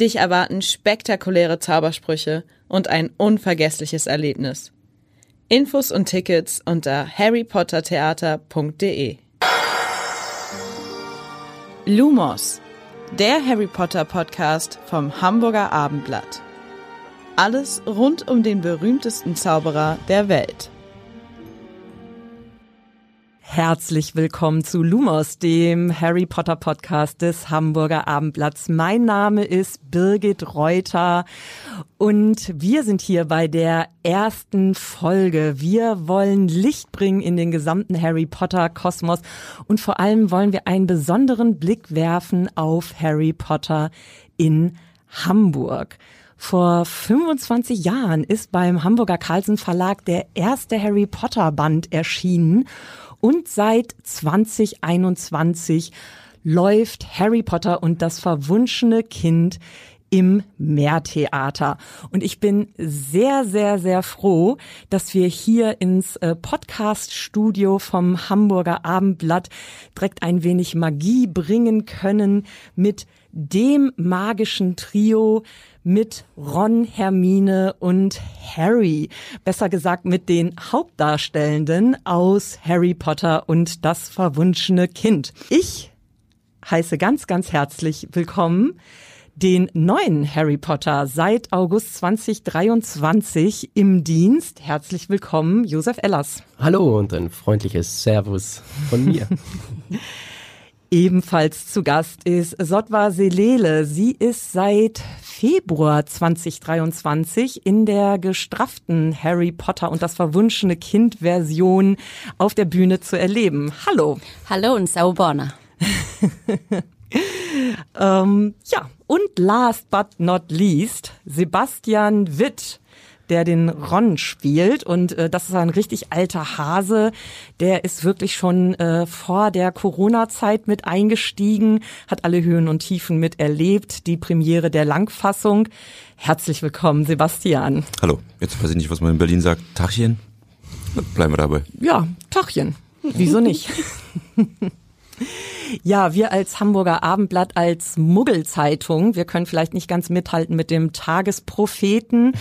Dich erwarten spektakuläre Zaubersprüche und ein unvergessliches Erlebnis. Infos und Tickets unter harrypottertheater.de. Lumos, der Harry Potter Podcast vom Hamburger Abendblatt. Alles rund um den berühmtesten Zauberer der Welt. Herzlich willkommen zu Lumos, dem Harry Potter Podcast des Hamburger Abendblatts. Mein Name ist Birgit Reuter und wir sind hier bei der ersten Folge. Wir wollen Licht bringen in den gesamten Harry Potter Kosmos und vor allem wollen wir einen besonderen Blick werfen auf Harry Potter in Hamburg. Vor 25 Jahren ist beim Hamburger Carlsen Verlag der erste Harry Potter Band erschienen und seit 2021 läuft Harry Potter und das verwunschene Kind im Meertheater. Und ich bin sehr, sehr, sehr froh, dass wir hier ins äh, Podcast-Studio vom Hamburger Abendblatt direkt ein wenig Magie bringen können mit dem magischen Trio mit Ron, Hermine und Harry. Besser gesagt mit den Hauptdarstellenden aus Harry Potter und das verwunschene Kind. Ich heiße ganz, ganz herzlich willkommen den neuen Harry Potter seit August 2023 im Dienst. Herzlich willkommen, Josef Ellers. Hallo und ein freundliches Servus von mir. Ebenfalls zu Gast ist Sotwa Selele. Sie ist seit Februar 2023 in der gestrafften Harry Potter und das verwunschene Kind Version auf der Bühne zu erleben. Hallo. Hallo und Saubona. ähm, ja, und last but not least, Sebastian Witt der den Ron spielt. Und äh, das ist ein richtig alter Hase. Der ist wirklich schon äh, vor der Corona-Zeit mit eingestiegen, hat alle Höhen und Tiefen miterlebt, die Premiere der Langfassung. Herzlich willkommen, Sebastian. Hallo, jetzt weiß ich nicht, was man in Berlin sagt. Tachchen? Bleiben wir dabei. Ja, Tachchen. Wieso nicht? Ja, wir als Hamburger Abendblatt, als Muggelzeitung, wir können vielleicht nicht ganz mithalten mit dem Tagespropheten,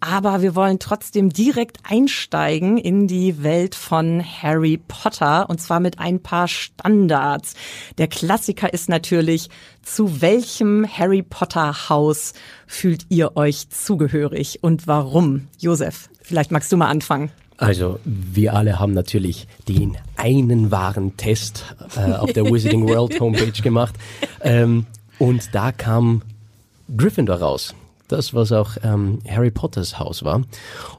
aber wir wollen trotzdem direkt einsteigen in die Welt von Harry Potter und zwar mit ein paar Standards. Der Klassiker ist natürlich, zu welchem Harry Potter Haus fühlt ihr euch zugehörig und warum? Josef, vielleicht magst du mal anfangen. Also wir alle haben natürlich den einen wahren Test äh, auf der Wizarding World Homepage gemacht ähm, und da kam Gryffindor raus. Das, was auch ähm, Harry Potters Haus war.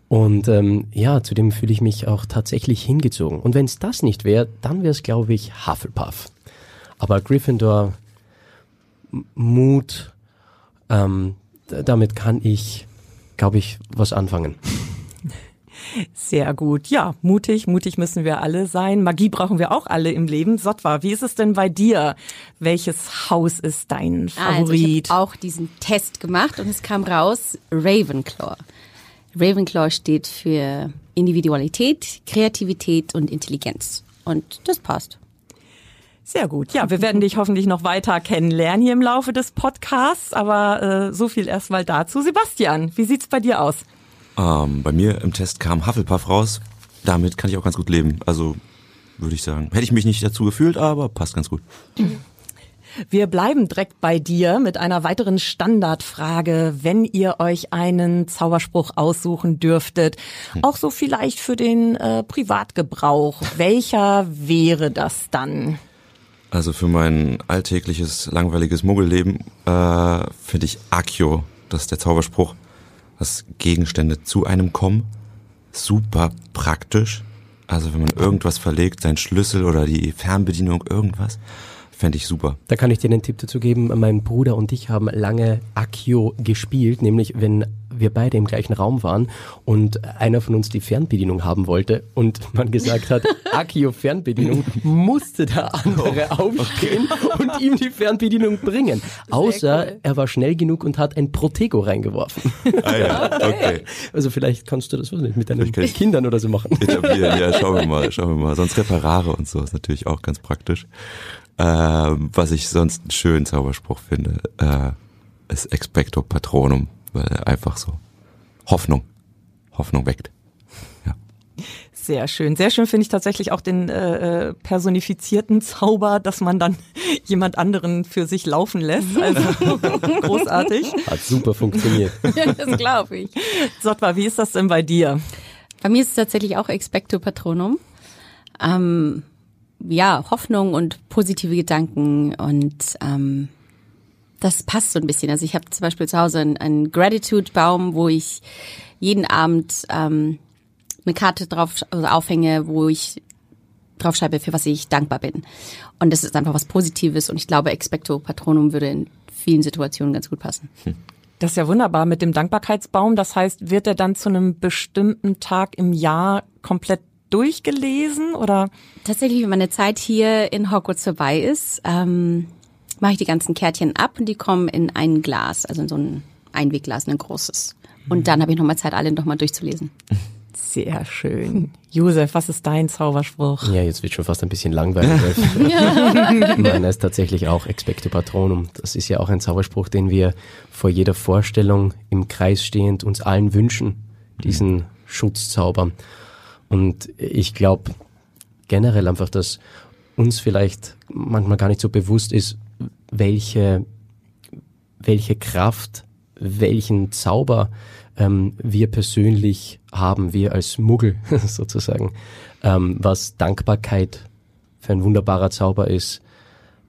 Und ähm, ja, zu dem fühle ich mich auch tatsächlich hingezogen. Und wenn es das nicht wäre, dann wäre es, glaube ich, Hufflepuff. Aber Gryffindor, Mut, ähm, damit kann ich, glaube ich, was anfangen. Sehr gut. Ja, mutig, mutig müssen wir alle sein. Magie brauchen wir auch alle im Leben. Sotwa, wie ist es denn bei dir? Welches Haus ist dein Favorit? Also ich habe auch diesen Test gemacht und es kam raus Ravenclaw. Ravenclaw steht für Individualität, Kreativität und Intelligenz. Und das passt. Sehr gut. Ja, wir werden dich hoffentlich noch weiter kennenlernen hier im Laufe des Podcasts, aber äh, so viel erstmal dazu. Sebastian, wie sieht's bei dir aus? Ähm, bei mir im Test kam Hufflepuff raus. Damit kann ich auch ganz gut leben. Also würde ich sagen. Hätte ich mich nicht dazu gefühlt, aber passt ganz gut. Wir bleiben direkt bei dir mit einer weiteren Standardfrage, wenn ihr euch einen Zauberspruch aussuchen dürftet, auch so vielleicht für den äh, Privatgebrauch. Welcher wäre das dann? Also für mein alltägliches, langweiliges Muggelleben äh, finde ich Accio, das ist der Zauberspruch dass Gegenstände zu einem kommen. Super praktisch. Also wenn man irgendwas verlegt, sein Schlüssel oder die Fernbedienung, irgendwas, fände ich super. Da kann ich dir einen Tipp dazu geben. Mein Bruder und ich haben lange Accio gespielt, nämlich wenn wir beide im gleichen Raum waren und einer von uns die Fernbedienung haben wollte und man gesagt hat, Akio Fernbedienung, musste der andere aufstehen und ihm die Fernbedienung bringen. Außer cool. er war schnell genug und hat ein Protego reingeworfen. Ah ja, okay. Also vielleicht kannst du das was nicht mit deinen Kindern oder so machen. etablieren. Ja, schauen wir mal, schauen wir mal. Sonst Reparare und so ist natürlich auch ganz praktisch. Ähm, was ich sonst einen schönen Zauberspruch finde, äh, ist Expecto Patronum, weil er einfach so Hoffnung, Hoffnung weckt. Sehr schön. Sehr schön finde ich tatsächlich auch den äh, äh, personifizierten Zauber, dass man dann jemand anderen für sich laufen lässt. Also großartig. Hat super funktioniert. das glaube ich. Sotwa, wie ist das denn bei dir? Bei mir ist es tatsächlich auch Expecto Patronum. Ähm, ja, Hoffnung und positive Gedanken und ähm, das passt so ein bisschen. Also ich habe zum Beispiel zu Hause einen, einen Gratitude-Baum, wo ich jeden Abend ähm, eine Karte drauf also aufhänge, wo ich draufschreibe, für was ich dankbar bin. Und das ist einfach was Positives und ich glaube, Expecto Patronum würde in vielen Situationen ganz gut passen. Das ist ja wunderbar mit dem Dankbarkeitsbaum. Das heißt, wird er dann zu einem bestimmten Tag im Jahr komplett durchgelesen oder? Tatsächlich, wenn meine Zeit hier in Hogwarts vorbei ist, ähm, mache ich die ganzen Kärtchen ab und die kommen in ein Glas, also in so ein Einwegglas, ein großes. Und dann habe ich nochmal Zeit, alle nochmal durchzulesen. Sehr schön. Josef, was ist dein Zauberspruch? Ja, jetzt wird schon fast ein bisschen langweilig. Meiner ist tatsächlich auch Expecto Patronum. Das ist ja auch ein Zauberspruch, den wir vor jeder Vorstellung im Kreis stehend uns allen wünschen, diesen Schutzzauber. Und ich glaube generell einfach, dass uns vielleicht manchmal gar nicht so bewusst ist, welche, welche Kraft, welchen Zauber ähm, wir persönlich haben, wir als Muggel sozusagen, ähm, was Dankbarkeit für ein wunderbarer Zauber ist,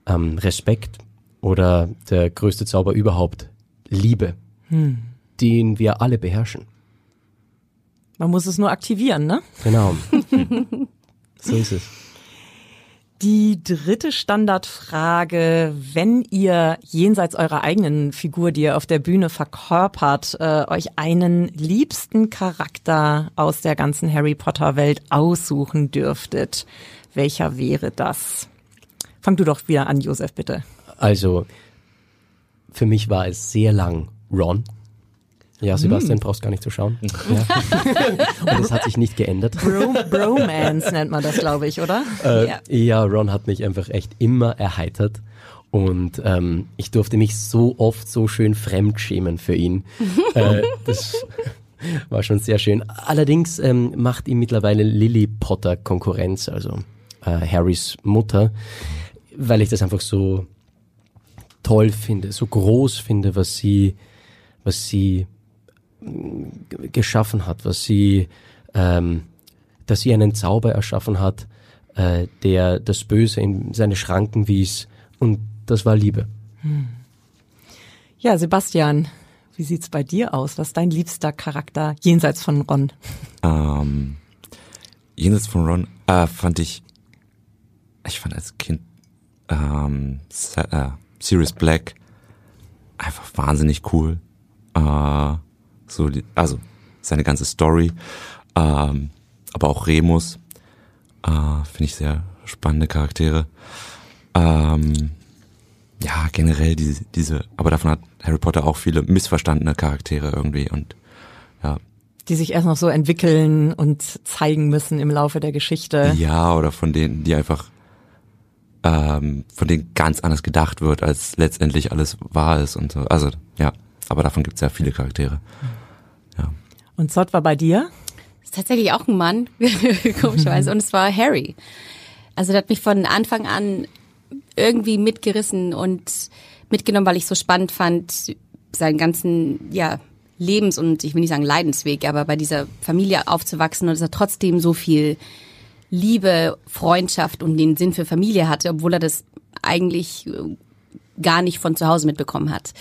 ähm, Respekt oder der größte Zauber überhaupt, Liebe, den wir alle beherrschen. Man muss es nur aktivieren, ne? Genau. so ist es. Die dritte Standardfrage, wenn ihr jenseits eurer eigenen Figur, die ihr auf der Bühne verkörpert, äh, euch einen liebsten Charakter aus der ganzen Harry Potter Welt aussuchen dürftet, welcher wäre das? Fang du doch wieder an, Josef, bitte. Also, für mich war es sehr lang Ron. Ja, Sebastian, brauchst gar nicht zu schauen. Ja. Und es hat sich nicht geändert. Bro Bromance nennt man das, glaube ich, oder? Äh, Ja. ja. Ron hat mich einfach echt immer erheitert. Und ähm, ich durfte mich so oft so schön fremdschämen für ihn. äh, das war schon sehr schön. Allerdings ähm, macht ihm mittlerweile Lily Potter Konkurrenz, also äh, Harrys Mutter, weil ich das einfach so toll finde, so groß finde, was sie, was sie geschaffen hat, was sie, ähm, dass sie einen Zauber erschaffen hat, äh, der das Böse in seine Schranken wies. Und das war Liebe. Ja, Sebastian, wie sieht's bei dir aus? Was ist dein liebster Charakter jenseits von Ron? Ähm, jenseits von Ron äh, fand ich, ich fand als Kind ähm, äh, Sirius Black einfach wahnsinnig cool. Äh, so, die, also seine ganze Story, ähm, aber auch Remus äh, finde ich sehr spannende Charaktere. Ähm, ja, generell diese, diese, aber davon hat Harry Potter auch viele missverstandene Charaktere irgendwie und ja, Die sich erst noch so entwickeln und zeigen müssen im Laufe der Geschichte. Ja, oder von denen, die einfach, ähm, von denen ganz anders gedacht wird, als letztendlich alles wahr ist und so. Also, ja, aber davon gibt's ja viele Charaktere. Und Sot war bei dir? ist tatsächlich auch ein Mann, komischerweise, und es war Harry. Also der hat mich von Anfang an irgendwie mitgerissen und mitgenommen, weil ich so spannend fand, seinen ganzen, ja, Lebens- und ich will nicht sagen Leidensweg, aber bei dieser Familie aufzuwachsen und dass er trotzdem so viel Liebe, Freundschaft und den Sinn für Familie hatte, obwohl er das eigentlich äh, gar nicht von zu Hause mitbekommen hat.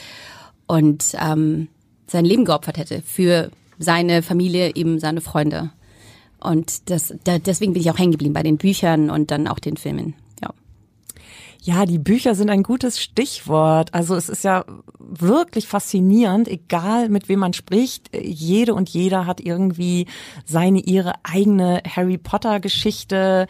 Und ähm, sein Leben geopfert hätte für seine Familie, eben seine Freunde. Und das, da, deswegen bin ich auch hängen geblieben bei den Büchern und dann auch den Filmen. Ja. Ja, die Bücher sind ein gutes Stichwort. Also es ist ja wirklich faszinierend, egal mit wem man spricht. Jede und jeder hat irgendwie seine, ihre eigene Harry Potter Geschichte.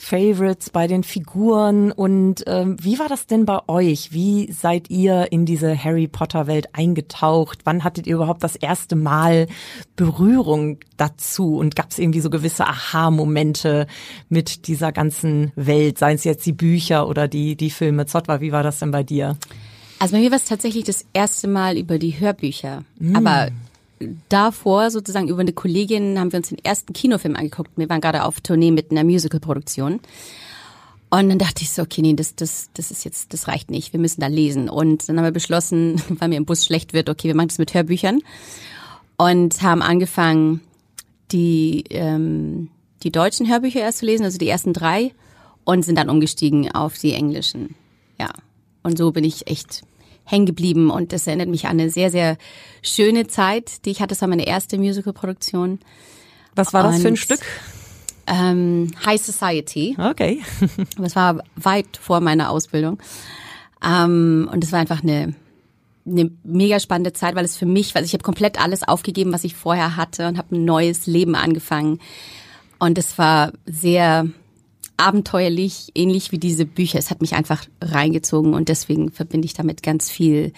Favorites bei den Figuren und ähm, wie war das denn bei euch? Wie seid ihr in diese Harry Potter Welt eingetaucht? Wann hattet ihr überhaupt das erste Mal Berührung dazu und gab es irgendwie so gewisse Aha-Momente mit dieser ganzen Welt, seien es jetzt die Bücher oder die die Filme? Zotwa, wie war das denn bei dir? Also bei mir war es tatsächlich das erste Mal über die Hörbücher, mm. aber davor sozusagen über eine Kollegin haben wir uns den ersten Kinofilm angeguckt. Wir waren gerade auf Tournee mit einer Musical-Produktion. Und dann dachte ich so, okay, nee, das, das, das ist jetzt, das reicht nicht. Wir müssen da lesen. Und dann haben wir beschlossen, weil mir im Bus schlecht wird, okay, wir machen das mit Hörbüchern. Und haben angefangen, die, ähm, die deutschen Hörbücher erst zu lesen, also die ersten drei. Und sind dann umgestiegen auf die englischen. Ja. Und so bin ich echt hängen geblieben und das erinnert mich an eine sehr, sehr schöne Zeit, die ich hatte. Das war meine erste Musical-Produktion. Was war das und, für ein Stück? Ähm, High Society. Okay. das war weit vor meiner Ausbildung. Ähm, und es war einfach eine, eine mega spannende Zeit, weil es für mich, weil ich habe komplett alles aufgegeben, was ich vorher hatte und habe ein neues Leben angefangen. Und es war sehr abenteuerlich, ähnlich wie diese Bücher. Es hat mich einfach reingezogen und deswegen verbinde ich damit ganz viel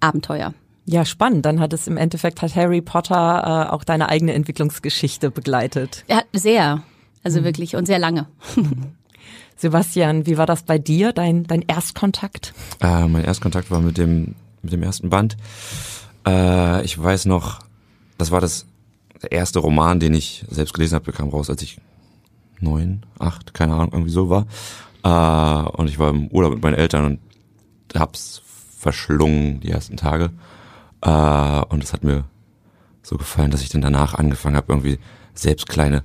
Abenteuer. Ja, spannend. Dann hat es im Endeffekt hat Harry Potter äh, auch deine eigene Entwicklungsgeschichte begleitet. Ja, sehr. Also mhm. wirklich und sehr lange. Sebastian, wie war das bei dir, dein, dein Erstkontakt? Äh, mein Erstkontakt war mit dem, mit dem ersten Band. Äh, ich weiß noch, das war das der erste Roman, den ich selbst gelesen habe, der kam raus, als ich neun, acht, keine Ahnung, irgendwie so war. Äh, und ich war im Urlaub mit meinen Eltern und hab's verschlungen die ersten Tage. Äh, und es hat mir so gefallen, dass ich dann danach angefangen habe, irgendwie selbst kleine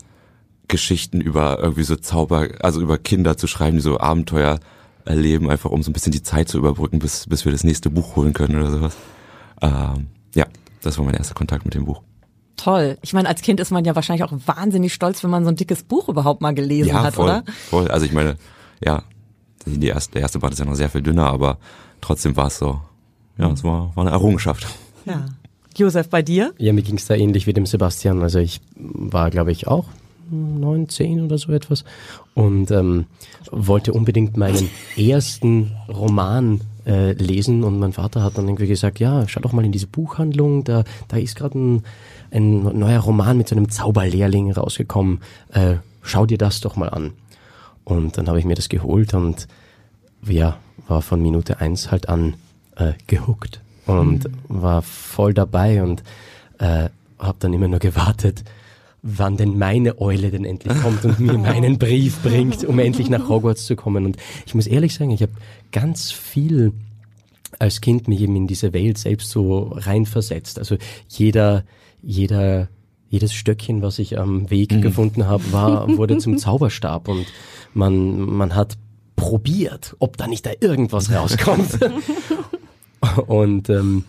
Geschichten über irgendwie so Zauber, also über Kinder zu schreiben, die so Abenteuer erleben, einfach um so ein bisschen die Zeit zu überbrücken, bis, bis wir das nächste Buch holen können oder sowas. Ähm, ja, das war mein erster Kontakt mit dem Buch toll. Ich meine, als Kind ist man ja wahrscheinlich auch wahnsinnig stolz, wenn man so ein dickes Buch überhaupt mal gelesen ja, hat, voll, oder? Voll. Also ich meine, ja, die erste, der erste Band ist ja noch sehr viel dünner, aber trotzdem war es so, ja, es war, war eine Errungenschaft. Ja. Josef, bei dir? Ja, mir ging es da ähnlich wie dem Sebastian. Also ich war, glaube ich, auch neun, zehn oder so etwas und ähm, wollte unbedingt meinen ersten Roman äh, lesen und mein Vater hat dann irgendwie gesagt, ja, schau doch mal in diese Buchhandlung, da, da ist gerade ein ein neuer Roman mit so einem Zauberlehrling rausgekommen. Äh, schau dir das doch mal an. Und dann habe ich mir das geholt und ja, war von Minute eins halt an äh, gehuckt und mhm. war voll dabei und äh, habe dann immer nur gewartet, wann denn meine Eule denn endlich kommt und mir meinen Brief bringt, um endlich nach Hogwarts zu kommen. Und ich muss ehrlich sagen, ich habe ganz viel als Kind mich eben in diese Welt selbst so reinversetzt. Also jeder jeder jedes Stöckchen, was ich am Weg mhm. gefunden habe, war wurde zum Zauberstab und man man hat probiert, ob da nicht da irgendwas rauskommt. und ähm,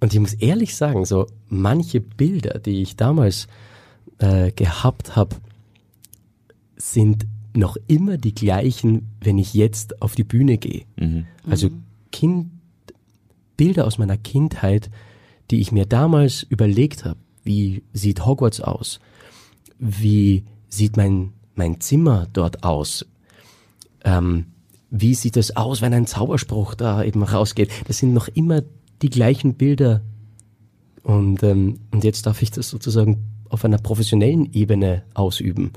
und ich muss ehrlich sagen, so manche Bilder, die ich damals äh, gehabt habe, sind noch immer die gleichen, wenn ich jetzt auf die Bühne gehe. Mhm. Also kind, Bilder aus meiner Kindheit, die ich mir damals überlegt habe, wie sieht Hogwarts aus? Wie sieht mein, mein Zimmer dort aus? Ähm, wie sieht es aus, wenn ein Zauberspruch da eben rausgeht? Das sind noch immer die gleichen Bilder. Und, ähm, und jetzt darf ich das sozusagen auf einer professionellen Ebene ausüben.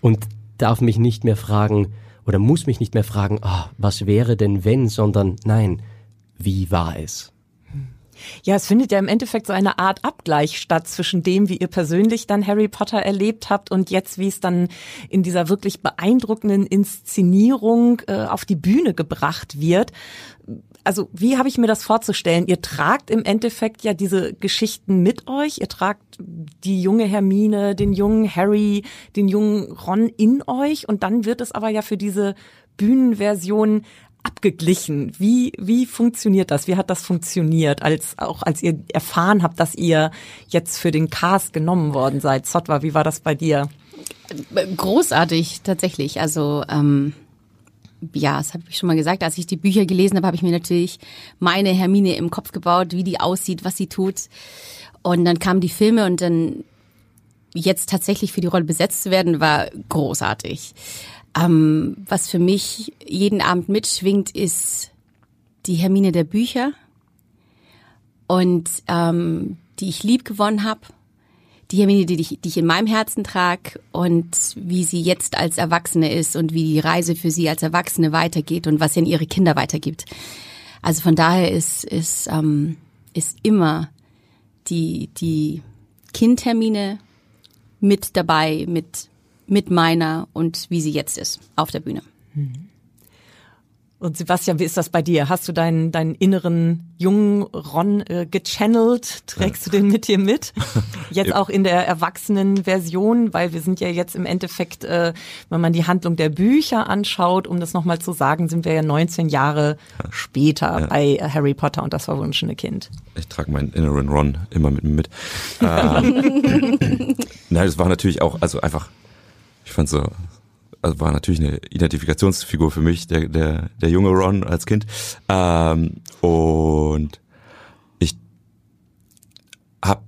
Und darf mich nicht mehr fragen oder muss mich nicht mehr fragen, ah, was wäre denn wenn, sondern nein, wie war es? Ja, es findet ja im Endeffekt so eine Art Abgleich statt zwischen dem, wie ihr persönlich dann Harry Potter erlebt habt und jetzt, wie es dann in dieser wirklich beeindruckenden Inszenierung äh, auf die Bühne gebracht wird. Also wie habe ich mir das vorzustellen? Ihr tragt im Endeffekt ja diese Geschichten mit euch. Ihr tragt die junge Hermine, den jungen Harry, den jungen Ron in euch und dann wird es aber ja für diese Bühnenversion abgeglichen? Wie, wie funktioniert das? Wie hat das funktioniert, als, auch als ihr erfahren habt, dass ihr jetzt für den Cast genommen worden seid? Zotwa, wie war das bei dir? Großartig, tatsächlich. Also, ähm, ja, das habe ich schon mal gesagt, als ich die Bücher gelesen habe, habe ich mir natürlich meine Hermine im Kopf gebaut, wie die aussieht, was sie tut. Und dann kamen die Filme und dann jetzt tatsächlich für die Rolle besetzt zu werden, war großartig. Ähm, was für mich jeden Abend mitschwingt, ist die Hermine der Bücher und ähm, die ich lieb gewonnen habe. Die Hermine, die ich, die ich in meinem Herzen trage und wie sie jetzt als Erwachsene ist und wie die Reise für sie als Erwachsene weitergeht und was sie an ihre Kinder weitergibt. Also von daher ist, ist, ähm, ist immer die, die Kind-Hermine mit dabei, mit, mit meiner und wie sie jetzt ist auf der Bühne. Und Sebastian, wie ist das bei dir? Hast du deinen, deinen inneren jungen Ron äh, gechannelt? Trägst du den mit dir mit? Jetzt auch in der erwachsenen Version, weil wir sind ja jetzt im Endeffekt, äh, wenn man die Handlung der Bücher anschaut, um das nochmal zu sagen, sind wir ja 19 Jahre später Ja. bei Harry Potter und das verwunschene Kind. Ich trage meinen inneren Ron immer mit mir mit. Ähm, Nein, das war natürlich auch, also einfach, ich fand so, also war natürlich eine Identifikationsfigur für mich, der, der, der junge Ron als Kind. Ähm, und ich hab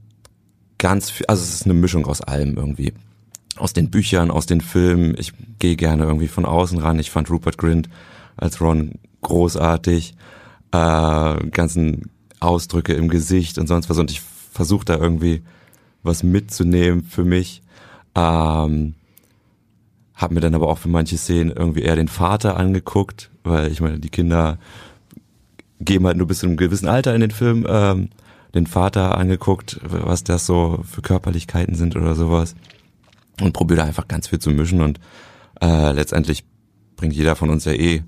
ganz viel, also es ist eine Mischung aus allem irgendwie. Aus den Büchern, aus den Filmen. Ich gehe gerne irgendwie von außen ran. Ich fand Rupert Grint als Ron großartig. Äh, ganzen Ausdrücke im Gesicht und sonst was. Und ich versuche da irgendwie was mitzunehmen für mich. Ähm, hab mir dann aber auch für manche Szenen irgendwie eher den Vater angeguckt, weil ich meine, die Kinder geben halt nur bis zu einem gewissen Alter in den Film ähm, den Vater angeguckt, was das so für Körperlichkeiten sind oder sowas. Und probiere da einfach ganz viel zu mischen und äh, letztendlich bringt jeder von uns ja eh,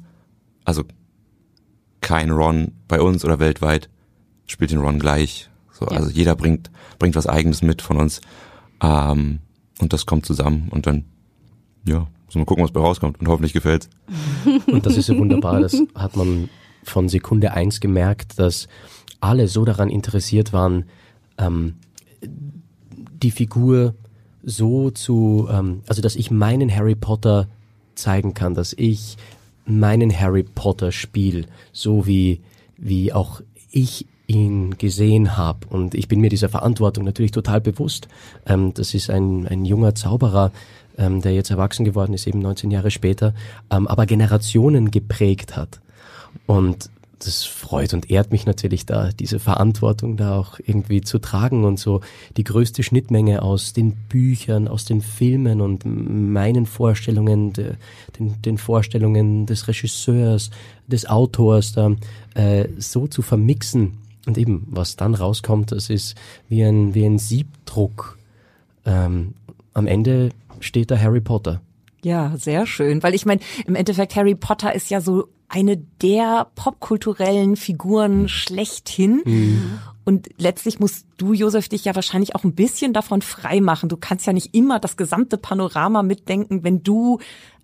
also kein Ron bei uns oder weltweit spielt den Ron gleich. So, Ja. Also jeder bringt, bringt was eigenes mit von uns. Ähm, und das kommt zusammen und dann, ja, muss man gucken, was bei rauskommt und hoffentlich gefällt's. Und das ist so wunderbar, das hat man von Sekunde eins gemerkt, dass alle so daran interessiert waren, ähm, die Figur so zu, ähm, also dass ich meinen Harry Potter zeigen kann, dass ich meinen Harry Potter spiel, so wie, wie auch ich ihn gesehen habe. Und ich bin mir dieser Verantwortung natürlich total bewusst. Ähm, das ist ein, ein junger Zauberer, ähm, der jetzt erwachsen geworden ist, eben 19 Jahre später, ähm, aber Generationen geprägt hat. Und das freut und ehrt mich natürlich da, diese Verantwortung da auch irgendwie zu tragen und so die größte Schnittmenge aus den Büchern, aus den Filmen und meinen Vorstellungen, de, den, den Vorstellungen des Regisseurs, des Autors da äh, so zu vermixen. Und eben, was dann rauskommt, das ist wie ein, wie ein Siebdruck. Ähm, am Ende steht da Harry Potter. Ja, sehr schön, weil ich meine, im Endeffekt Harry Potter ist ja so eine der popkulturellen Figuren schlechthin. Und letztlich musst du, Josef, dich ja wahrscheinlich auch ein bisschen davon frei machen. Du kannst ja nicht immer das gesamte Panorama mitdenken, wenn du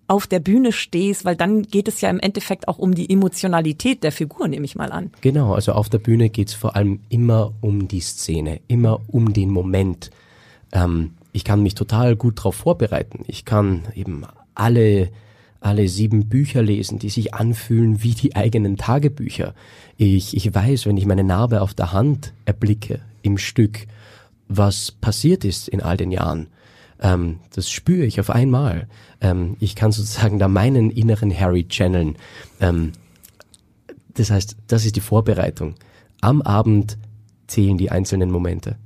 auf der Bühne stehst, weil dann geht es ja im Endeffekt auch um die Emotionalität der Figur, nehme ich mal an. Genau, also auf der Bühne geht's vor allem immer um die Szene, immer um den Moment. Ähm, ich kann mich total gut darauf vorbereiten. Ich kann eben alle, alle sieben Bücher lesen, die sich anfühlen wie die eigenen Tagebücher. Ich, ich weiß, wenn ich meine Narbe auf der Hand erblicke im Stück, was passiert ist in all den Jahren. Ähm, das spüre ich auf einmal. Ähm, ich kann sozusagen da meinen inneren Harry channeln. Ähm, das heißt, das ist die Vorbereitung. Am Abend zählen die einzelnen Momente.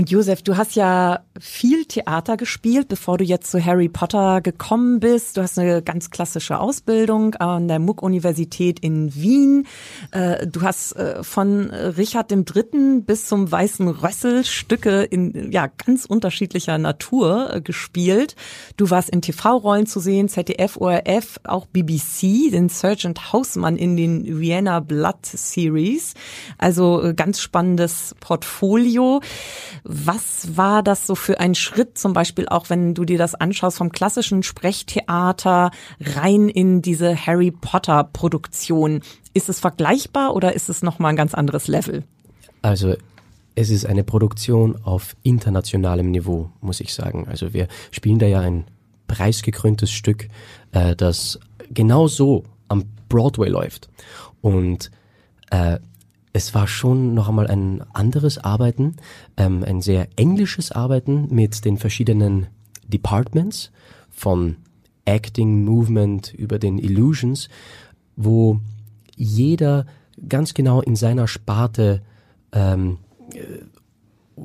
Und Josef, du hast ja viel Theater gespielt, bevor du jetzt zu Harry Potter gekommen bist. Du hast eine ganz klassische Ausbildung an der Muck-Universität in Wien. Äh, Du hast äh, von Richard III. bis zum Weißen Rössel Stücke in ja ganz unterschiedlicher Natur äh, gespielt. Du warst in TV-Rollen zu sehen, ZDF, ORF, auch BBC, den Sergeant Hausmann in den Vienna Blood Series. Also ganz spannendes Portfolio. Was war das so für ein Schritt, zum Beispiel auch wenn du dir das anschaust vom klassischen Sprechtheater rein in diese Harry Potter Produktion? Ist es vergleichbar oder ist es nochmal ein ganz anderes Level? Also es ist eine Produktion auf internationalem Niveau, muss ich sagen. Also wir spielen da ja ein preisgekröntes Stück, äh, das genau so am Broadway läuft. Und äh, es war schon noch einmal ein anderes Arbeiten, ähm, ein sehr englisches Arbeiten mit den verschiedenen Departments von Acting, Movement über den Illusions, wo jeder ganz genau in seiner Sparte ähm,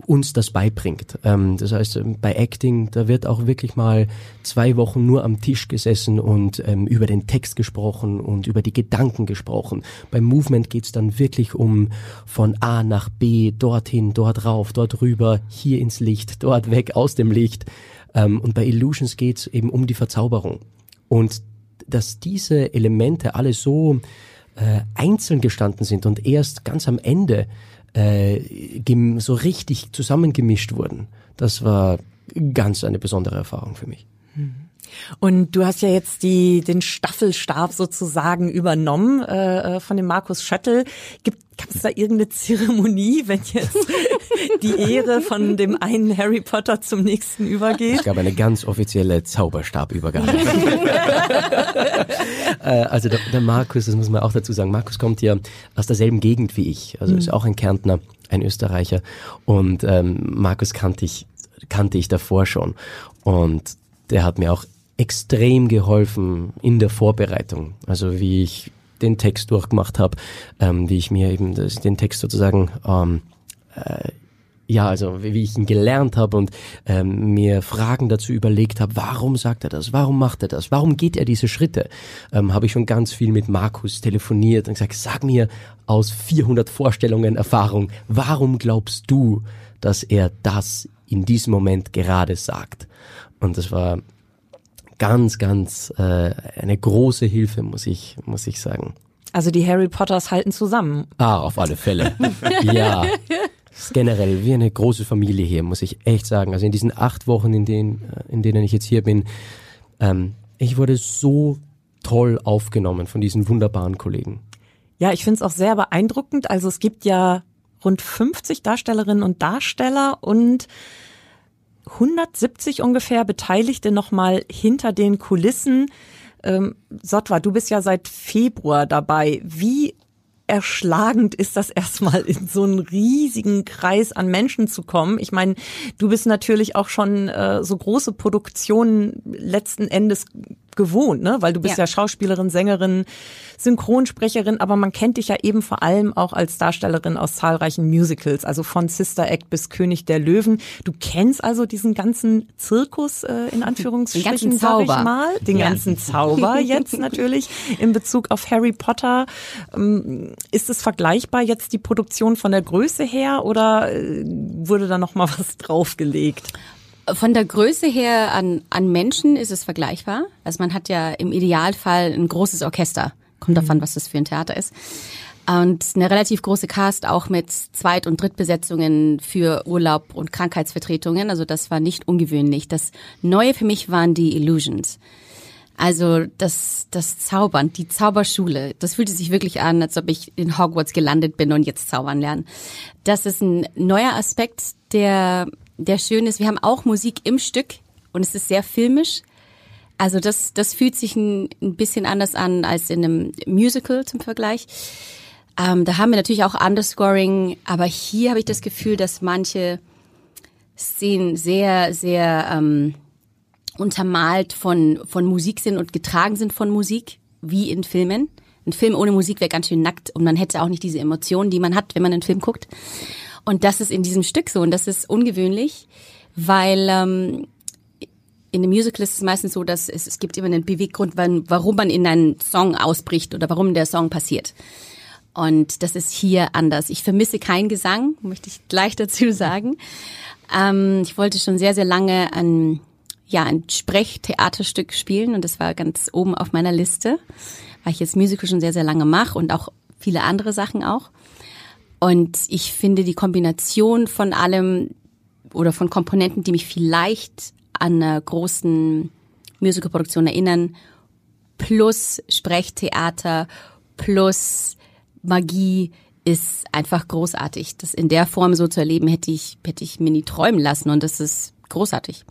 uns das beibringt. Ähm, das heißt, ähm, bei Acting, da wird auch wirklich mal zwei Wochen nur am Tisch gesessen und ähm, über den Text gesprochen und über die Gedanken gesprochen. Beim Movement geht's dann wirklich um von A nach B, dorthin, dort rauf, dort rüber, hier ins Licht, dort weg, aus dem Licht. Und bei Illusions geht's eben um die Verzauberung. Und dass diese Elemente alle so äh, einzeln gestanden sind und erst ganz am Ende äh, so richtig zusammengemischt wurden. Das war ganz eine besondere Erfahrung für mich. Und du hast ja jetzt die, den Staffelstab sozusagen übernommen äh, äh von dem Markus Schöttl. Gibt Gab es da irgendeine Zeremonie, wenn jetzt die Ehre von dem einen Harry Potter zum nächsten übergeht? Es gab eine ganz offizielle Zauberstabübergabe. äh, also der, der, Markus, das muss man auch dazu sagen, Markus kommt ja aus derselben Gegend wie ich. Also mhm. ist auch ein Kärntner, ein Österreicher. Und ähm, Markus kannte ich, kannte ich davor schon. Und der hat mir auch extrem geholfen in der Vorbereitung. Also wie ich den Text durchgemacht habe, ähm, wie ich mir eben das, den Text sozusagen ähm, äh, ja, also wie ich ihn gelernt habe und ähm, mir Fragen dazu überlegt habe, warum sagt er das, warum macht er das, warum geht er diese Schritte, ähm, habe ich schon ganz viel mit Markus telefoniert und gesagt, sag mir aus 400 Vorstellungen Erfahrung, warum glaubst du, dass er das in diesem Moment gerade sagt? Und das war ganz, ganz äh, eine große Hilfe, muss ich, muss ich sagen. Also die Harry Potters halten zusammen. Ah, auf alle Fälle. ja. Generell wie eine große Familie hier, muss ich echt sagen. Also in diesen acht Wochen, in denen, äh, in denen ich jetzt hier bin, ähm, ich wurde so toll aufgenommen von diesen wunderbaren Kollegen. Ja, ich finde es auch sehr beeindruckend. Also es gibt ja rund 50 Darstellerinnen und Darsteller und 170 ungefähr Beteiligte nochmal hinter den Kulissen. Ähm, Sotwa, du bist ja seit Februar dabei. Wie erschlagend ist das erstmal in so einen riesigen Kreis an Menschen zu kommen. Ich meine, du bist natürlich auch schon äh, so große Produktionen letzten Endes gewohnt, ne? Weil du bist ja. ja Schauspielerin, Sängerin, Synchronsprecherin, aber man kennt dich ja eben vor allem auch als Darstellerin aus zahlreichen Musicals, also von Sister Act bis König der Löwen. Du kennst also diesen ganzen Zirkus äh, in Anführungsstrichen, den sag ich mal, den ja. ganzen Zauber jetzt natürlich in Bezug auf Harry Potter. Ähm, ist es vergleichbar jetzt die Produktion von der Größe her oder äh, wurde da noch mal was draufgelegt? Von der Größe her an, an Menschen ist es vergleichbar. Also man hat ja im Idealfall ein großes Orchester. Kommt mhm. davon, was das für ein Theater ist. Und eine relativ große Cast auch mit Zweit- und Drittbesetzungen für Urlaub und Krankheitsvertretungen. Also das war nicht ungewöhnlich. Das Neue für mich waren die Illusions. Also das, das Zaubern, die Zauberschule, das fühlte sich wirklich an, als ob ich in Hogwarts gelandet bin und jetzt zaubern lernen. Das ist ein neuer Aspekt, der der schön ist. Wir haben auch Musik im Stück und es ist sehr filmisch. Also das, das fühlt sich ein, ein bisschen anders an als in einem Musical zum Vergleich. Ähm, da haben wir natürlich auch Underscoring, aber hier habe ich das Gefühl, dass manche Szenen sehr, sehr ähm, untermalt von, von Musik sind und getragen sind von Musik, wie in Filmen. Ein Film ohne Musik wäre ganz schön nackt und man hätte auch nicht diese Emotionen, die man hat, wenn man einen Film guckt. Und das ist in diesem Stück so und das ist ungewöhnlich, weil ähm, in dem Musical ist es meistens so, dass es, es gibt immer einen Beweggrund, warum man in einen Song ausbricht oder warum der Song passiert. Und das ist hier anders. Ich vermisse keinen Gesang, möchte ich gleich dazu sagen. Ähm, ich wollte schon sehr, sehr lange ein, ja, ein Sprechtheaterstück spielen und das war ganz oben auf meiner Liste, weil ich jetzt Musical schon sehr, sehr lange mache und auch viele andere Sachen auch. Und ich finde die Kombination von allem oder von Komponenten, die mich vielleicht an einer großen Musicalproduktion erinnern, plus Sprechtheater, plus Magie, ist einfach großartig. Das in der Form so zu erleben, hätte ich, hätte ich mir nie träumen lassen und das ist großartig.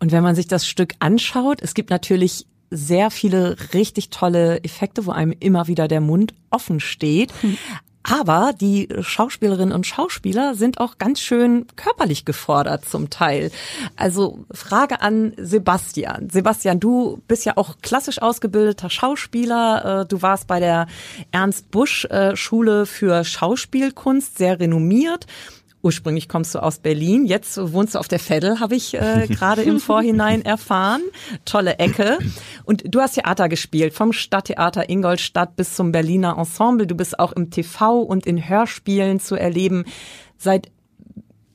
Und wenn man sich das Stück anschaut, es gibt natürlich sehr viele richtig tolle Effekte, wo einem immer wieder der Mund offen steht. Aber die Schauspielerinnen und Schauspieler sind auch ganz schön körperlich gefordert zum Teil. Also Frage an Sebastian. Sebastian, du bist ja auch klassisch ausgebildeter Schauspieler. Äh, du warst bei der Ernst Busch äh, Schule für Schauspielkunst sehr renommiert. Ursprünglich kommst du aus Berlin, jetzt wohnst du auf der Veddel, habe ich äh, gerade im Vorhinein erfahren. Tolle Ecke. Und du hast Theater gespielt, vom Stadttheater Ingolstadt bis zum Berliner Ensemble. Du bist auch im TV und in Hörspielen zu erleben. Seit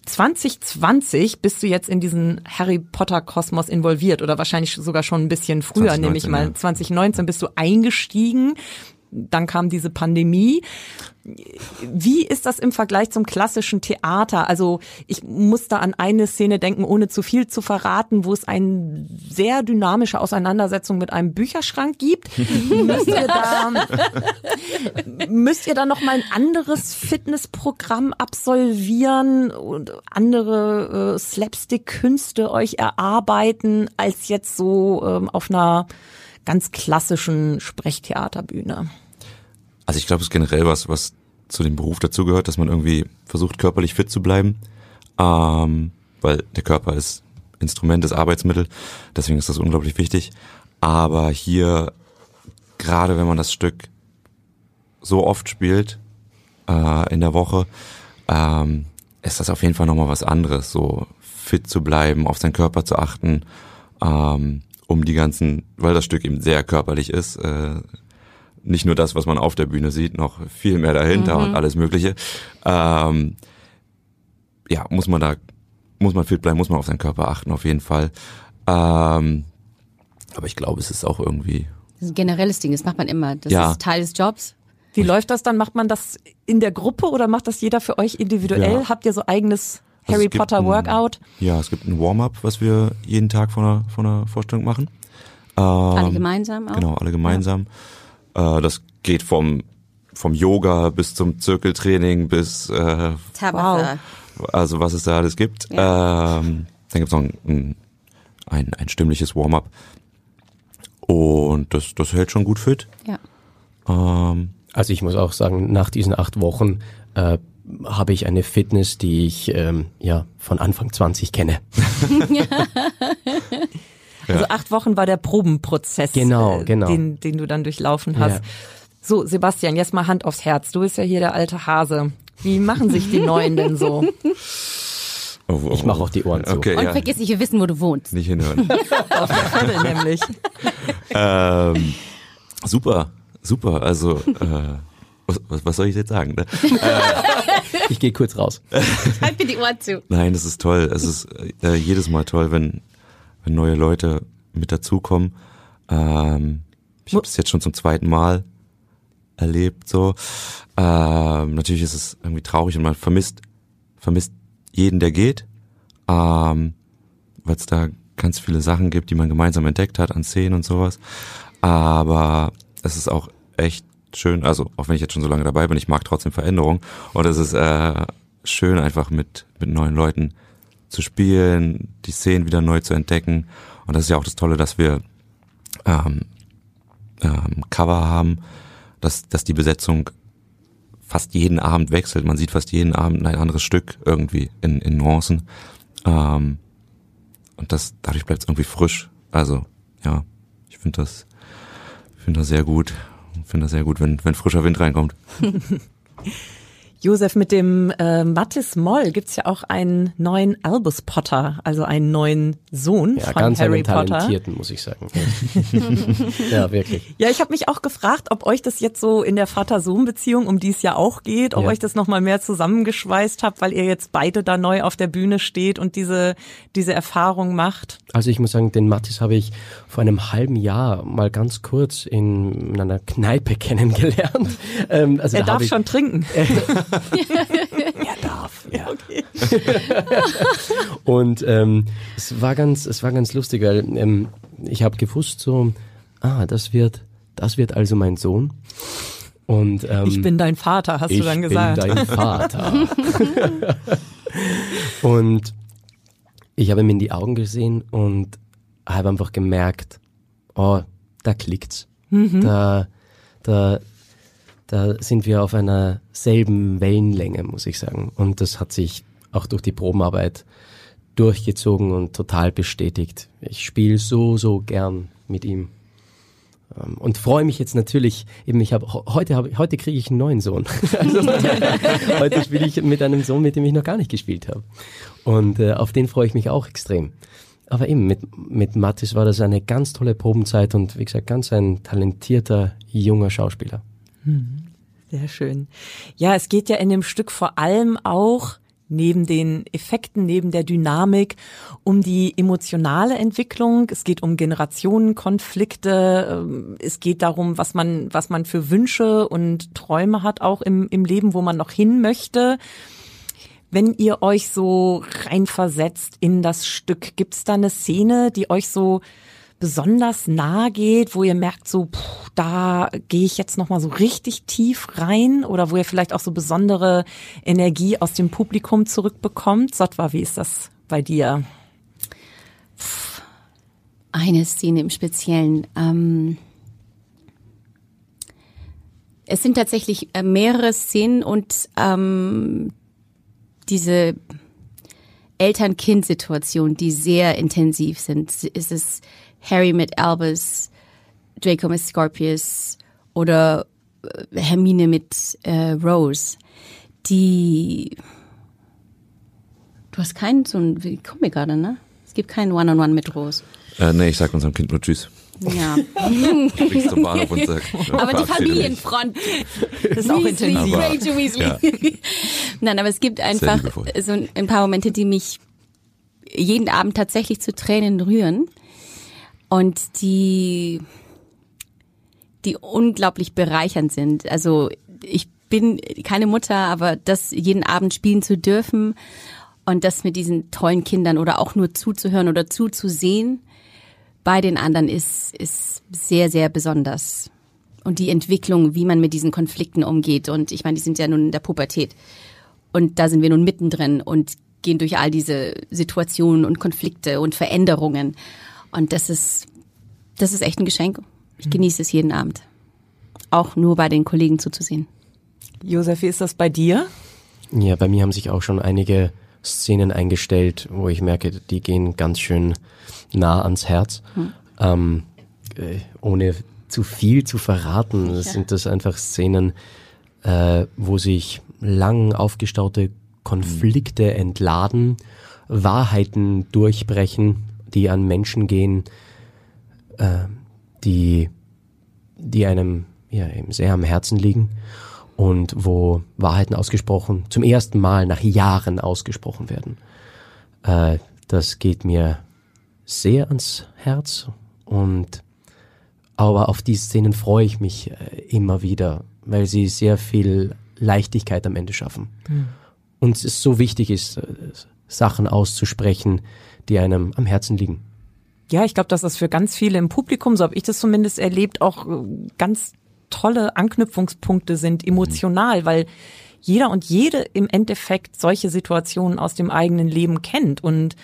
2020 bist du jetzt in diesen Harry Potter Kosmos involviert oder wahrscheinlich sogar schon ein bisschen früher, 2019, nämlich mal ja. 2019 bist du eingestiegen. Dann kam diese Pandemie. Wie ist das im Vergleich zum klassischen Theater? Also ich muss da an eine Szene denken, ohne zu viel zu verraten, wo es eine sehr dynamische Auseinandersetzung mit einem Bücherschrank gibt. müsst ihr da, müsst ihr da noch mal ein anderes Fitnessprogramm absolvieren und andere äh, Slapstick-Künste euch erarbeiten, als jetzt so ähm, auf einer ganz klassischen Sprechtheaterbühne? Also ich glaube, es ist generell was, was zu dem Beruf dazugehört, dass man irgendwie versucht, körperlich fit zu bleiben. Ähm, weil der Körper ist Instrument, ist Arbeitsmittel. Deswegen ist das unglaublich wichtig. Aber hier, gerade wenn man das Stück so oft spielt äh, in der Woche, ähm, ist das auf jeden Fall nochmal was anderes. So fit zu bleiben, auf seinen Körper zu achten, ähm, um die ganzen, weil das Stück eben sehr körperlich ist, äh, nicht nur das, was man auf der Bühne sieht, noch viel mehr dahinter und alles Mögliche. Ähm, ja, muss man da, muss man fit bleiben, muss man auf seinen Körper achten, auf jeden Fall. Ähm, aber ich glaube, es ist auch irgendwie, Das ist ein generelles Ding, das macht man immer. Das Ja. ist Teil des Jobs. Wie läuft das dann? Macht man das in der Gruppe oder macht das jeder für euch individuell? Ja. Habt ihr so eigenes Harry es gibt Potter ein- Workout? ja, es gibt ein Warm-up, was wir jeden Tag vor einer, vor einer Vorstellung machen. Ähm, Alle gemeinsam auch. Genau, alle gemeinsam. Äh, das geht vom, vom Yoga bis zum Zirkeltraining bis, äh, Tabitha. also was es da alles gibt. Ähm, dann gibt's noch ein, ein, ein, ein stimmliches Warm-up. Und das, das hält schon gut fit. Ja. Ähm, Also ich muss auch sagen, nach diesen acht Wochen äh, habe ich eine Fitness, die ich ähm, ja von Anfang 20 kenne. Also acht Wochen war der Probenprozess, Genau, äh, genau. Den, den du dann durchlaufen hast. Ja. So, Sebastian, jetzt mal Hand aufs Herz. Du bist ja hier der alte Hase. Wie machen sich die Neuen denn so? oh, oh, Ich mache auch die Ohren zu. Okay, Und ja. vergiss nicht, wir wissen, wo du wohnst. Nicht hinhören. Auf der Viertel nämlich. ähm, super, super. Also, äh, was, was, was soll ich jetzt sagen? Ne? Ich gehe kurz raus. Halt mir die Ohren zu. Nein, das ist toll. Es ist äh, jedes Mal toll, wenn, wenn neue Leute mit dazukommen. Ähm, ich habe das jetzt schon zum zweiten Mal erlebt. So, ähm, natürlich ist es irgendwie traurig und man vermisst vermisst jeden, der geht, ähm, weil es da ganz viele Sachen gibt, die man gemeinsam entdeckt hat an Szenen und sowas. Aber es ist auch echt schön, also auch wenn ich jetzt schon so lange dabei bin, ich mag trotzdem Veränderung und es ist äh, schön einfach mit mit neuen Leuten zu spielen, die Szenen wieder neu zu entdecken und das ist ja auch das Tolle, dass wir ähm, ähm, Cover haben, dass dass die Besetzung fast jeden Abend wechselt. Man sieht fast jeden Abend ein anderes Stück irgendwie in, in Nuancen. Ähm, und das, dadurch bleibt es irgendwie frisch. Also, ja, ich finde das, ich finde das sehr gut. Ich finde das sehr gut, wenn, wenn frischer Wind reinkommt. Josef, mit dem äh, Mattis Moll gibt's ja auch einen neuen Albus Potter, also einen neuen Sohn Ja, von ganz Harry einen Potter. talentierten, muss ich sagen. ja, wirklich. Ja, ich habe mich auch gefragt, ob euch das jetzt so in der Vater-Sohn-Beziehung, um die es ja auch geht, ob Ja. euch das nochmal mehr zusammengeschweißt habt, weil ihr jetzt beide da neu auf der Bühne steht und diese, diese Erfahrung macht. Also ich muss sagen, den Mathis habe ich vor einem halben Jahr mal ganz kurz in, in einer Kneipe kennengelernt. Ähm, also Er da darf ich, schon trinken. Er darf, ja. Und ähm, es war ganz, es war ganz lustig, weil ähm, ich habe gewusst so, ah, das wird, das wird also mein Sohn. Und ähm, Ich bin dein Vater, hast ich du dann gesagt. bin dein Vater. und ich habe ihm in die Augen gesehen und habe einfach gemerkt, oh, da klickt's. Da, da, da sind wir auf einer selben Wellenlänge, muss ich sagen. Und das hat sich auch durch die Probenarbeit durchgezogen und total bestätigt. Ich spiele so, so gern mit ihm. Ähm, Und freue mich jetzt natürlich, eben ich habe heute habe heute kriege ich einen neuen Sohn. Also, heute spiele ich mit einem Sohn, mit dem ich noch gar nicht gespielt habe. Und äh, auf den freue ich mich auch extrem. Aber eben mit mit Mathis war das eine ganz tolle Probenzeit und wie gesagt ganz ein talentierter junger Schauspieler. Sehr schön. Ja, es geht ja in dem Stück vor allem auch neben den Effekten, neben der Dynamik um die emotionale Entwicklung. Es geht um Generationenkonflikte. ähm, Es geht darum, was man, was man für Wünsche und Träume hat auch im, im Leben, wo man noch hin möchte. Wenn ihr euch so reinversetzt in das Stück, gibt's da eine Szene, die euch so besonders nahe geht, wo ihr merkt, so puh, da gehe ich jetzt noch mal so richtig tief rein oder wo ihr vielleicht auch so besondere Energie aus dem Publikum zurückbekommt? Sotwa, wie ist das bei dir? Eine Szene im Speziellen. Ähm, es sind tatsächlich äh, mehrere Szenen und ähm, diese Eltern-Kind-Situation, die sehr intensiv sind. Es ist Harry mit Albus, Draco mit Scorpius oder äh, Hermine mit äh, Rose. Die Du hast keinen so ein wie kommen wir gerade, ne? Es gibt keinen One-on-One mit Rose. Äh, nee, ich sag unserem Kind nur Tschüss. Ja. Zum Bahnhof und sag, Aber die. Familienfront. Das ist auch Weasley, intensiv. Aber- Rachel Weasley. Nein, aber es gibt einfach so ein paar Momente, die mich jeden Abend tatsächlich zu Tränen rühren und die, die unglaublich bereichernd sind. Also ich bin keine Mutter, aber das jeden Abend spielen zu dürfen und das mit diesen tollen Kindern oder auch nur zuzuhören oder zuzusehen bei den anderen ist, ist sehr, sehr besonders. Und die Entwicklung, wie man mit diesen Konflikten umgeht. Und ich meine, die sind ja nun in der Pubertät. Und da sind wir nun mittendrin und gehen durch all diese Situationen und Konflikte und Veränderungen. Und das ist, das ist echt ein Geschenk. Ich genieße es jeden Abend. Auch nur bei den Kollegen zuzusehen. Josef, wie ist das bei dir? Ja, bei mir haben sich auch schon einige Szenen eingestellt, wo ich merke, die gehen ganz schön nah ans Herz. Ähm, äh, ohne zu viel zu verraten, Sicher. sind das einfach Szenen, äh, wo sich lang aufgestaute Konflikte entladen, Wahrheiten durchbrechen, die an Menschen gehen, äh, die, die einem ja, eben sehr am Herzen liegen und wo Wahrheiten ausgesprochen, zum ersten Mal nach Jahren ausgesprochen werden. Äh, das geht mir sehr ans Herz und aber auf die Szenen freue ich mich äh, immer wieder, weil sie sehr viel Leichtigkeit am Ende schaffen. Und es so wichtig ist, äh, Sachen auszusprechen, die einem am Herzen liegen. Ja, ich glaube, dass das für ganz viele im Publikum, so habe ich das zumindest erlebt, auch äh, ganz tolle Anknüpfungspunkte sind, emotional, weil jeder und jede im Endeffekt solche Situationen aus dem eigenen Leben kennt. Und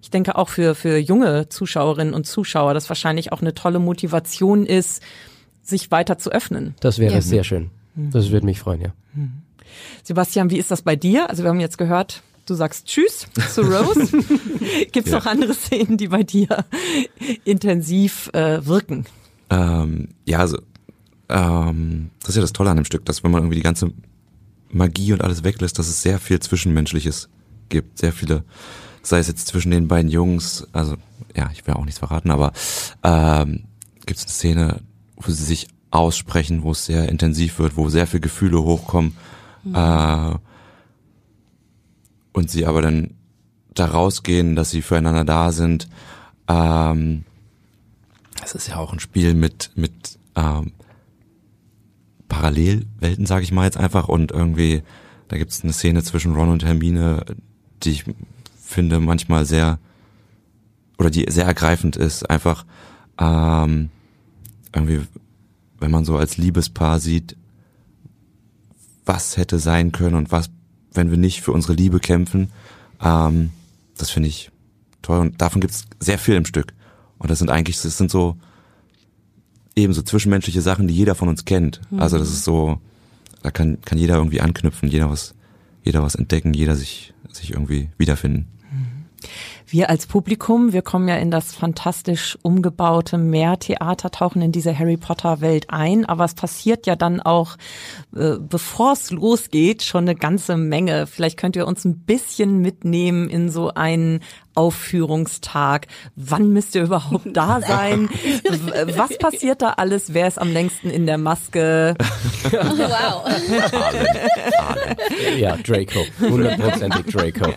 ich denke auch für, für junge Zuschauerinnen und Zuschauer, das wahrscheinlich auch eine tolle Motivation ist, sich weiter zu öffnen. Das wäre Ja. sehr schön. Das würde mich freuen, ja. Sebastian, wie ist das bei dir? Also wir haben jetzt gehört, du sagst Tschüss zu Rose. Gibt es Ja. noch andere Szenen, die bei dir intensiv äh, wirken? Ähm, ja, also, ähm, das ist ja das Tolle an dem Stück, dass wenn man irgendwie die ganze Magie und alles weglässt, dass es sehr viel Zwischenmenschliches gibt. Sehr viele, sei es jetzt zwischen den beiden Jungs, also, ja, ich will auch nichts verraten, aber ähm, gibt es eine Szene, wo sie sich aussprechen, wo es sehr intensiv wird, wo sehr viele Gefühle hochkommen. Äh, und sie aber dann da rausgehen, dass sie füreinander da sind. Ähm, es ist ja auch ein Spiel mit mit ähm, Parallelwelten, sage ich mal jetzt einfach. Und irgendwie, da gibt es eine Szene zwischen Ron und Hermine, die ich finde manchmal sehr oder die sehr ergreifend ist. Einfach ähm, irgendwie, wenn man so als Liebespaar sieht, was hätte sein können und was, wenn wir nicht für unsere Liebe kämpfen, ähm, das finde ich toll. Und davon gibt's sehr viel im Stück. Und das sind eigentlich, das sind so eben so zwischenmenschliche Sachen, die jeder von uns kennt. Also das ist so, da kann, kann jeder irgendwie anknüpfen, jeder was, jeder was entdecken, jeder sich, sich irgendwie wiederfinden. Wir als Publikum, wir kommen ja in das fantastisch umgebaute Meertheater, tauchen in diese Harry Potter Welt ein, aber es passiert ja dann auch, äh, bevor es losgeht, schon eine ganze Menge. Vielleicht könnt ihr uns ein bisschen mitnehmen in so einen Aufführungstag. Wann müsst ihr überhaupt da sein? Was passiert da alles? Wer ist am längsten in der Maske? Wow. Ja, Draco. Hundertprozentig Draco.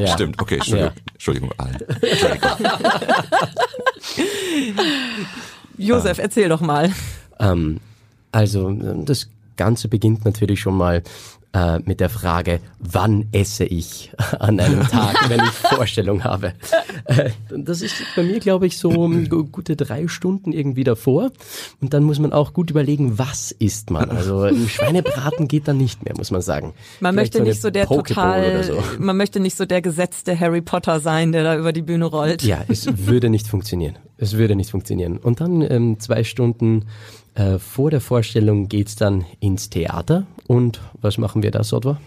Ja. Stimmt, okay, Entschuldigung, Ja. Entschuldigung, allen. Josef, erzähl doch mal. Ähm, also das Ganze beginnt natürlich schon mal äh, mit der Frage, wann esse ich an einem Tag, wenn ich Vorstellung habe. Äh, das ist bei mir, glaube ich, so um gu- gute drei Stunden irgendwie davor. Und dann muss man auch gut überlegen, was isst man. Also ein Schweinebraten geht dann nicht mehr, muss man sagen. Man Vielleicht möchte nicht eine so der Pokeball total, oder so. man möchte nicht so der gesetzte Harry Potter sein, der da über die Bühne rollt. Ja, es würde nicht funktionieren. Es würde nicht funktionieren. Und dann ähm, zwei Stunden äh, vor der Vorstellung geht's dann ins Theater. Und was machen wir da, Sodwa?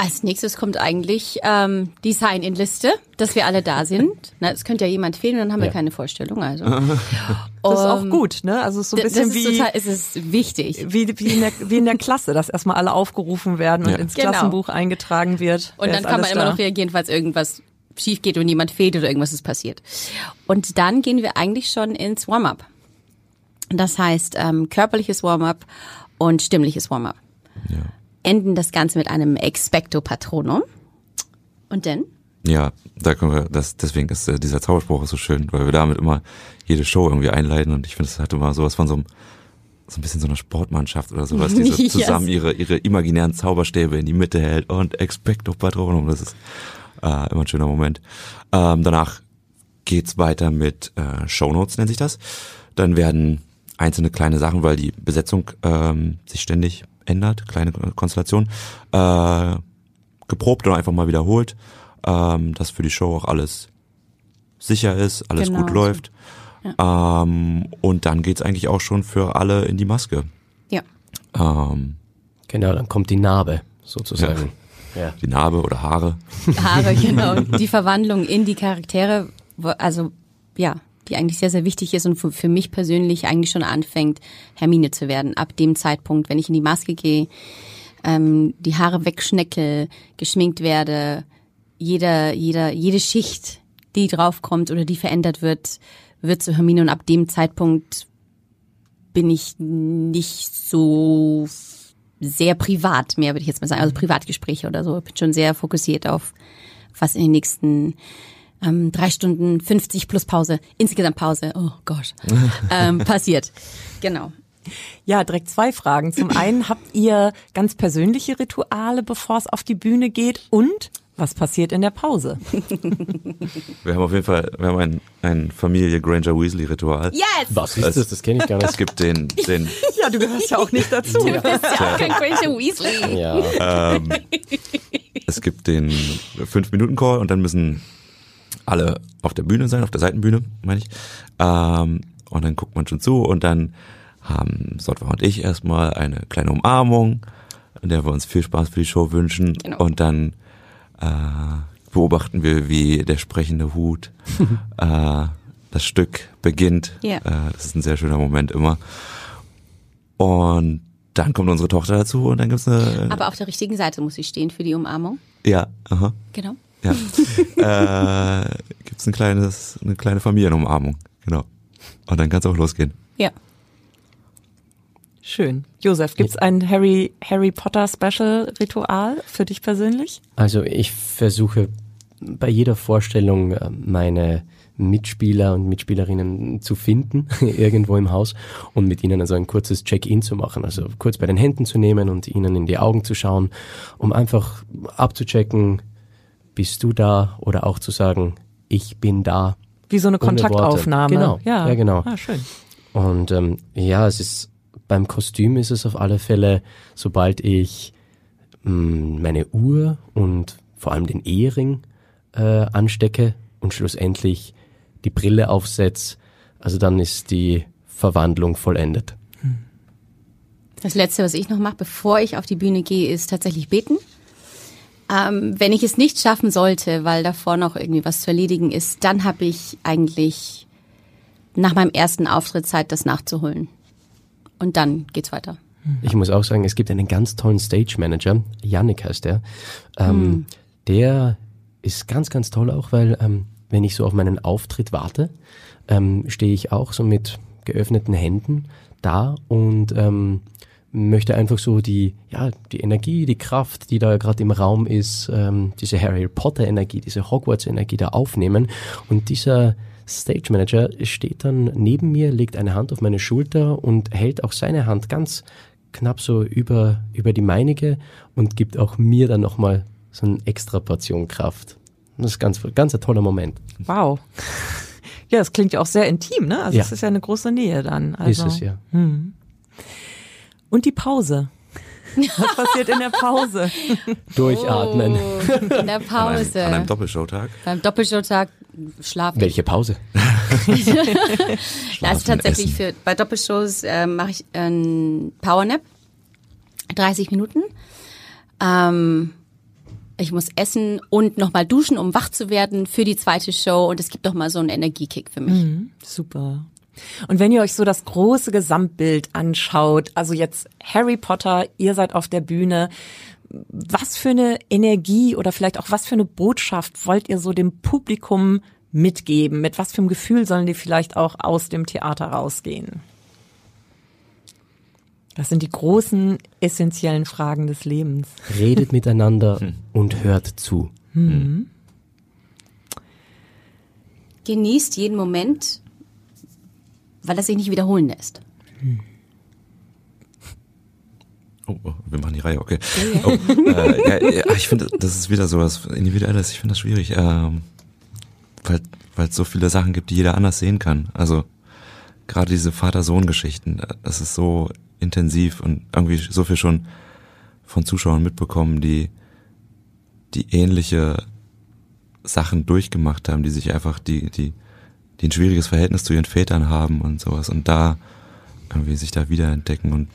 Als nächstes kommt eigentlich ähm, die Sign-in-Liste, dass wir alle da sind. Na, es könnte ja jemand fehlen und dann haben wir Ja. keine Vorstellung. Also Das ist auch gut, ne? Also es ist so ein das bisschen ist wie, total, es ist wichtig. wie, wie, in der, wie in der Klasse, dass erstmal alle aufgerufen werden und Ja. ins Genau. Klassenbuch eingetragen wird. Und Wer dann kann man immer da? noch reagieren, falls irgendwas schief geht und jemand fehlt oder irgendwas ist passiert. Und dann gehen wir eigentlich schon ins Warm-up. Das heißt ähm, körperliches Warm-up und stimmliches Warm-up. Enden das Ganze mit einem Expecto Patronum. Und dann? Ja, da können wir, das, deswegen ist äh, dieser Zauberspruch so schön, weil wir damit immer jede Show irgendwie einleiten und ich finde, das hat immer sowas von so einem, so ein bisschen so einer Sportmannschaft oder sowas, die so Yes. zusammen ihre, ihre imaginären Zauberstäbe in die Mitte hält und Expecto Patronum, das ist äh, immer ein schöner Moment. Ähm, danach geht's weiter mit äh, Shownotes, nennt sich das. Dann werden einzelne kleine Sachen, weil die Besetzung ähm, sich ständig ändert, kleine Konstellation, äh, geprobt und einfach mal wiederholt, ähm, dass für die Show auch alles sicher ist, alles Genau gut läuft. Ähm, und dann geht's eigentlich auch schon für alle in die Maske. Ja. Ähm, Genau, dann kommt die Narbe sozusagen. Ja. die Narbe oder Haare. Haare, genau. Die Verwandlung in die Charaktere, wo- also ja, die eigentlich sehr, sehr wichtig ist und für, mich persönlich eigentlich schon anfängt, Hermine zu werden. Ab dem Zeitpunkt, wenn ich in die Maske gehe, ähm, die Haare wegschneckel, geschminkt werde, jeder, jeder, jede Schicht, die draufkommt oder die verändert wird, wird zu Hermine und ab dem Zeitpunkt bin ich nicht so sehr privat mehr, würde ich jetzt mal sagen, also Privatgespräche oder so. Bin schon sehr fokussiert auf, was in den nächsten ähm, drei Stunden 50 plus Pause, insgesamt Pause, oh Gott, ähm, passiert. Genau. Ja, direkt zwei Fragen. Zum einen habt ihr ganz persönliche Rituale, bevor es auf die Bühne geht und was passiert in der Pause? Wir haben auf jeden Fall, wir haben ein, ein Familie Granger Weasley Ritual. Yes! Was ist das? Das kenne ich gar Es nicht. gibt den, den, Ja, du gehörst ja auch nicht dazu. Du bist ja auch kein Granger Weasley. Ja, ähm, es gibt den 5-Minuten-Call und dann müssen alle auf der Bühne sein, auf der Seitenbühne, meine ich. Ähm, und dann guckt man schon zu und dann haben Sotwa und ich erstmal eine kleine Umarmung, in der wir uns viel Spaß für die Show wünschen. Genau. Und dann äh, beobachten wir, wie der sprechende Hut äh, das Stück beginnt. Ja. Äh, das ist ein sehr schöner Moment immer. Und dann kommt unsere Tochter dazu und dann gibt's eine Aber auf der richtigen Seite muss sie stehen für die Umarmung. ja, aha. Genau. Ja. äh, gibt's ein kleines, eine kleine Familienumarmung. Genau. Und dann kann's auch losgehen. Ja. Schön. Josef, gibt's ein Harry, Harry Potter Special Ritual für dich persönlich? also ich versuche bei jeder Vorstellung äh, meine Mitspieler und Mitspielerinnen zu finden, irgendwo im Haus und mit ihnen also ein kurzes Check-in zu machen, also kurz bei den Händen zu nehmen und ihnen in die Augen zu schauen, um einfach abzuchecken, bist du da oder auch zu sagen, ich bin da. Wie so eine. Kontaktaufnahme. Genau. Ja, Ja, genau. Ah, schön. Und ähm, ja, es ist beim Kostüm ist es auf alle Fälle, sobald ich mh, meine Uhr und vor allem den Ehering äh, anstecke, und schlussendlich die Brille aufsetze, also dann ist die Verwandlung vollendet. Das Letzte, was ich noch mache, bevor ich auf die Bühne gehe, ist tatsächlich beten. Ähm, wenn ich es nicht schaffen sollte, weil davor noch irgendwie was zu erledigen ist, dann habe ich eigentlich nach meinem ersten Auftritt Zeit, das nachzuholen. Und dann geht's weiter. Ich muss auch sagen, es gibt einen ganz tollen Stage Manager, Yannick heißt der. Ähm, Der ist ganz, ganz toll auch, weil ähm, wenn ich so auf meinen Auftritt warte, ähm, stehe ich auch so mit geöffneten Händen da und ähm, möchte einfach so die, ja, die Energie, die Kraft, die da gerade im Raum ist, ähm, diese Harry Potter Energie, diese Hogwarts Energie da aufnehmen. Und dieser Stage Manager steht dann neben mir, legt eine Hand auf meine Schulter und hält auch seine Hand ganz knapp so über, über die meinige und gibt auch mir dann nochmal so eine extra Portion Kraft. Und das ist ganz, ganz ein toller Moment. Wow. Ja, das klingt ja auch sehr intim, ne? Also Ja. es ist ja eine große Nähe dann. Also. Ist es ja. Und die Pause. Was passiert in der Pause? Durchatmen. Oh, in der An einem, Pause. an einem Doppelshowtag. Beim Doppelshowtag schlafe ich. Welche Pause? Das ist tatsächlich essen. für bei Doppelshows äh, mache ich ein Powernap, 30 Minuten. Ähm, ich muss essen und nochmal duschen, um wach zu werden für die zweite Show. Und es gibt noch mal so einen Energiekick für mich. Super. Und wenn ihr euch so das große Gesamtbild anschaut, also jetzt Harry Potter, ihr seid auf der Bühne, was für eine Energie oder vielleicht auch was für eine Botschaft wollt ihr so dem Publikum mitgeben? Mit was für einem Gefühl sollen die vielleicht auch aus dem Theater rausgehen? Das sind die großen, essentiellen Fragen des Lebens. Redet miteinander und hört zu. Genießt jeden Moment, weil das sich nicht wiederholen lässt. Oh, oh, wir machen die Reihe, okay. Oh, äh, ja, ich finde, das ist wieder sowas Individuelles. Ich finde das schwierig, ähm, weil weil es so viele Sachen gibt, die jeder anders sehen kann. Also gerade diese Vater-Sohn-Geschichten, das ist so intensiv und irgendwie so viel schon von Zuschauern mitbekommen, die die ähnliche Sachen durchgemacht haben, die sich einfach die die die ein schwieriges Verhältnis zu ihren Vätern haben und sowas und da irgendwie sich da wiederentdecken und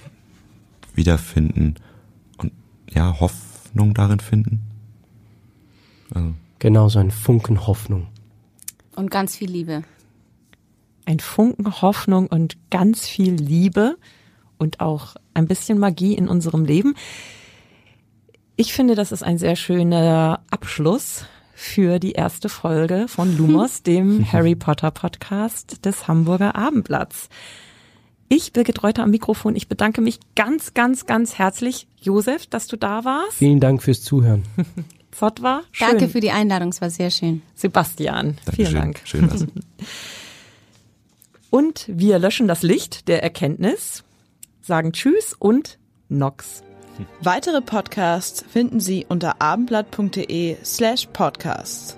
wiederfinden und ja, Hoffnung darin finden. Also, Genau so ein Funken Hoffnung. Und ganz viel Liebe. ein Funken Hoffnung und ganz viel Liebe und auch ein bisschen Magie in unserem Leben. Ich finde, das ist ein sehr schöner Abschluss für die erste Folge von Lumos, dem Harry Potter Podcast des Hamburger Abendblatts. Ich, Birgit Reuter am Mikrofon, ich bedanke mich ganz, ganz, ganz herzlich, Josef, dass du da warst. Vielen Dank fürs Zuhören. Zott war schön. Danke für die Einladung, es war sehr schön. Sebastian. Vielen Dankeschön. Dank. Schön was. Und wir löschen das Licht der Erkenntnis, sagen Tschüss und Nox. Weitere Podcasts finden Sie unter abendblatt.de slash podcasts.